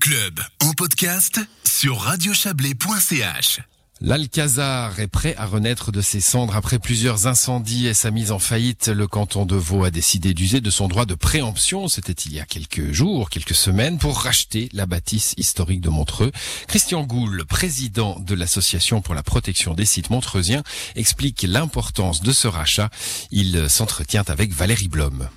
Club en podcast sur radiochablais.ch. L'Alcazar est prêt à renaître de ses cendres après plusieurs incendies et sa mise en faillite. Le canton de Vaud a décidé d'user de son droit de préemption, c'était il y a quelques jours, quelques semaines, pour racheter la bâtisse historique de Montreux. Christian Goul, président de l'Association pour la protection des sites montreusiens, explique l'importance de ce rachat. Il s'entretient avec Valérie Blom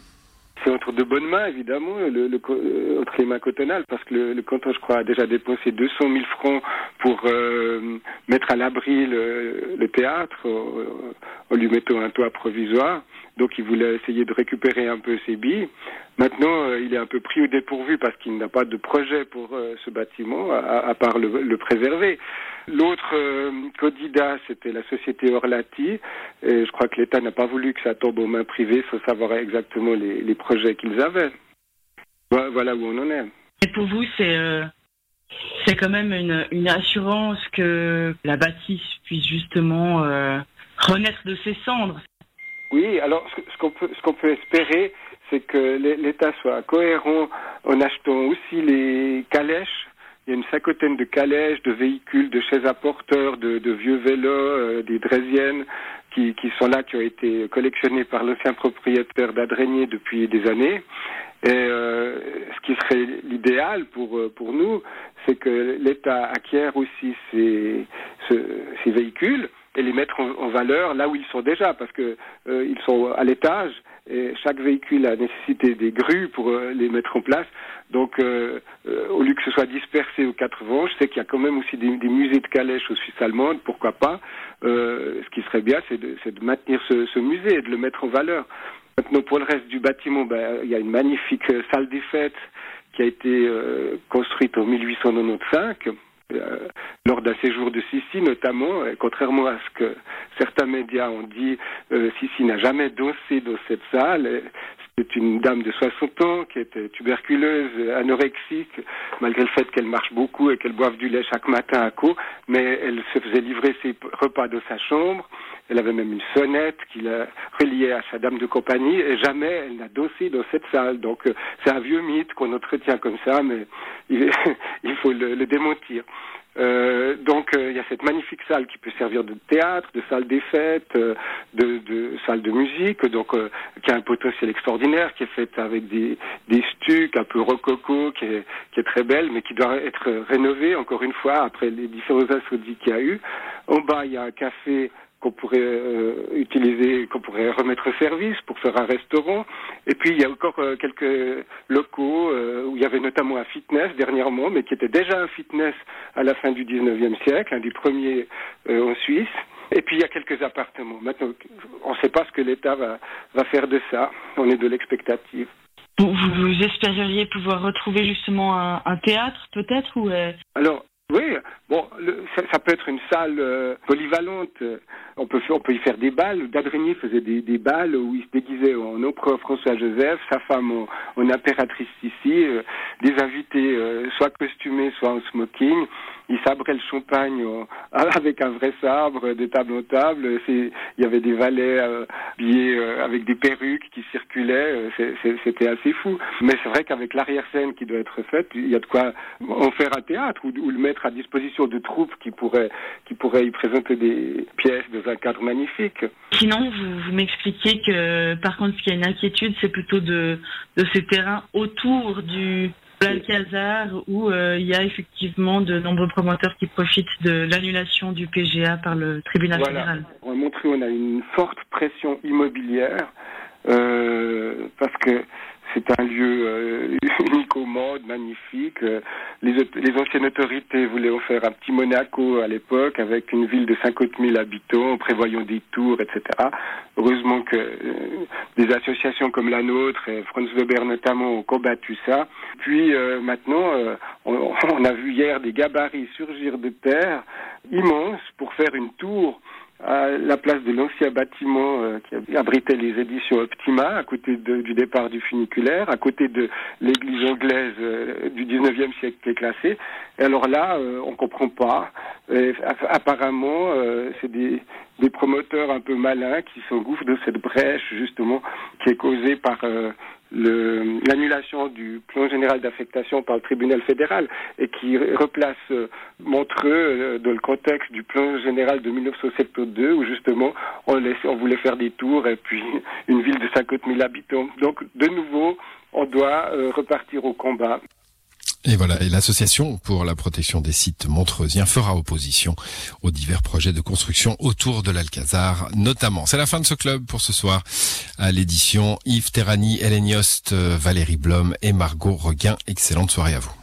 de bonnes mains, évidemment, le, le, euh, entre parce que le, le, canton, je crois, a déjà dépensé 200 000 francs pour euh, mettre à l'abri le, le, théâtre, en, lui mettant un toit provisoire. Donc, il voulait essayer de récupérer un peu ses billes. Maintenant, euh, il est un peu pris au dépourvu parce qu'il n'a pas de projet pour euh, ce bâtiment, à, part le, préserver. L'autre euh, candidat, c'était la société Orlati. Et je crois que l'État n'a pas voulu que ça tombe aux mains privées sans savoir exactement les, projets qu'ils avaient. Voilà où on en est. Et pour vous, c'est quand même une, assurance que la bâtisse puisse justement renaître de ses cendres. Oui, alors ce qu'on peut, ce qu'on peut espérer, c'est que l'État soit cohérent en achetant aussi les calèches. Il y a une cinquantaine de calèches, de véhicules, de chaises à porteurs, de, de vieux vélos, euh, des draisiennes qui, qui, sont là, qui ont été collectionnés par l'ancien propriétaire d'Adrenier depuis des années. Et euh, ce qui serait l'idéal pour, euh, pour nous, c'est que l'État acquiert aussi ces, ces véhicules et les mettre en, valeur là où ils sont déjà, parce que euh, ils sont à l'étage et chaque véhicule a nécessité des grues pour euh, les mettre en place. Donc, euh, euh, au lieu que ce soit dispersé aux quatre vents, je sais qu'il y a quand même aussi des, musées de calèches aux Suisses allemandes, pourquoi pas. ce qui serait bien, c'est de, maintenir ce, ce, musée et de le mettre en valeur. Maintenant, pour le reste du bâtiment, ben, il y a une magnifique salle des fêtes qui a été construite en 1895 euh, lors d'un séjour de Sissi notamment, contrairement à ce que certains médias ont dit, euh, Sissi n'a jamais dansé dans cette salle. C'est une dame de 60 ans qui était tuberculeuse, anorexique, malgré le fait qu'elle marche beaucoup et qu'elle boive du lait chaque matin à co, mais elle se faisait livrer ses repas de sa chambre. Elle avait même une sonnette qui la reliait à sa dame de compagnie et jamais elle n'a dansé dans cette salle. Donc euh, c'est un vieux mythe qu'on entretient comme ça, mais il, faut le démentir. Euh, donc il euh, y a cette magnifique salle qui peut servir de théâtre, de salle des fêtes, euh, de, de, salle de musique, donc euh, qui a un potentiel extraordinaire, qui est faite avec des, des stucs un peu rococo, qui est, qui est très belle, mais qui doit être rénovée encore une fois après les différents incendies qu'il y a eu. En bas il y a un café qu'on pourrait euh, utiliser, qu'on pourrait remettre au service pour faire un restaurant. Et puis il y a encore euh, quelques locaux euh, où il y avait notamment un fitness dernièrement, mais qui était déjà un fitness à la fin du 19e siècle, un des premiers en Suisse. Et puis il y a quelques appartements. Maintenant, on ne sait pas ce que l'État va, va faire de ça. On est de l'expectative. Vous, vous, espériez pouvoir retrouver justement un, un théâtre peut-être ou Alors oui, bon, ça, ça, peut être une salle euh, polyvalente. On peut, on peut y faire des balles. D'Adrigny faisait des, des, balles où il se déguisait en empereur François-Joseph, sa femme en, en impératrice ici, euh, des invités euh, soit costumés, soit en smoking. Il sabrait le champagne avec un vrai sabre, de table en table. Il y avait des valets habillés avec des perruques qui circulaient. C'était assez fou. Mais c'est vrai qu'avec l'arrière-scène qui doit être faite, il y a de quoi en faire un théâtre ou le mettre à disposition de troupes qui pourraient, qui pourraient y présenter des pièces dans un cadre magnifique. Sinon, vous, vous m'expliquez que, par contre, ce qui a une inquiétude, c'est plutôt de, de ces terrains autour du l'Alcazar où euh, il y a effectivement de nombreux promoteurs qui profitent de l'annulation du PGA par le tribunal voilà. fédéral. On a montré on a une forte pression immobilière euh, parce que c'est un lieu euh, unique au monde, magnifique. Euh, les, les, anciennes autorités voulaient en faire un petit Monaco à l'époque, avec une ville de 50 000 habitants, en prévoyant des tours, etc. Heureusement que euh, des associations comme la nôtre, et Franz Weber notamment, ont combattu ça. Puis maintenant, on, on, a vu hier des gabarits surgir de terre immenses pour faire une tour à la place de l'ancien bâtiment euh, qui abritait les éditions Optima, à côté de, du départ du funiculaire, à côté de l'église anglaise euh, du 19e siècle qui est classée. Et alors là, euh, on comprend pas. Apparemment, euh, c'est des, des, promoteurs un peu malins qui s'engouffrent de cette brèche, justement, qui est causée par l'annulation du plan général d'affectation par le tribunal fédéral et qui replace euh, Montreux euh, dans le contexte du plan général de 1972 où justement on, on voulait faire des tours et puis une ville de 50 000 habitants. Donc de nouveau, on doit euh, repartir au combat. Et voilà, et l'association pour la protection des sites montreusiens fera opposition aux divers projets de construction autour de l'Alcazar, notamment. C'est la fin de ce club pour ce soir à l'édition Yves Terrani, Hélène Yost, Valérie Blom et Margot Reguin. Excellente soirée à vous.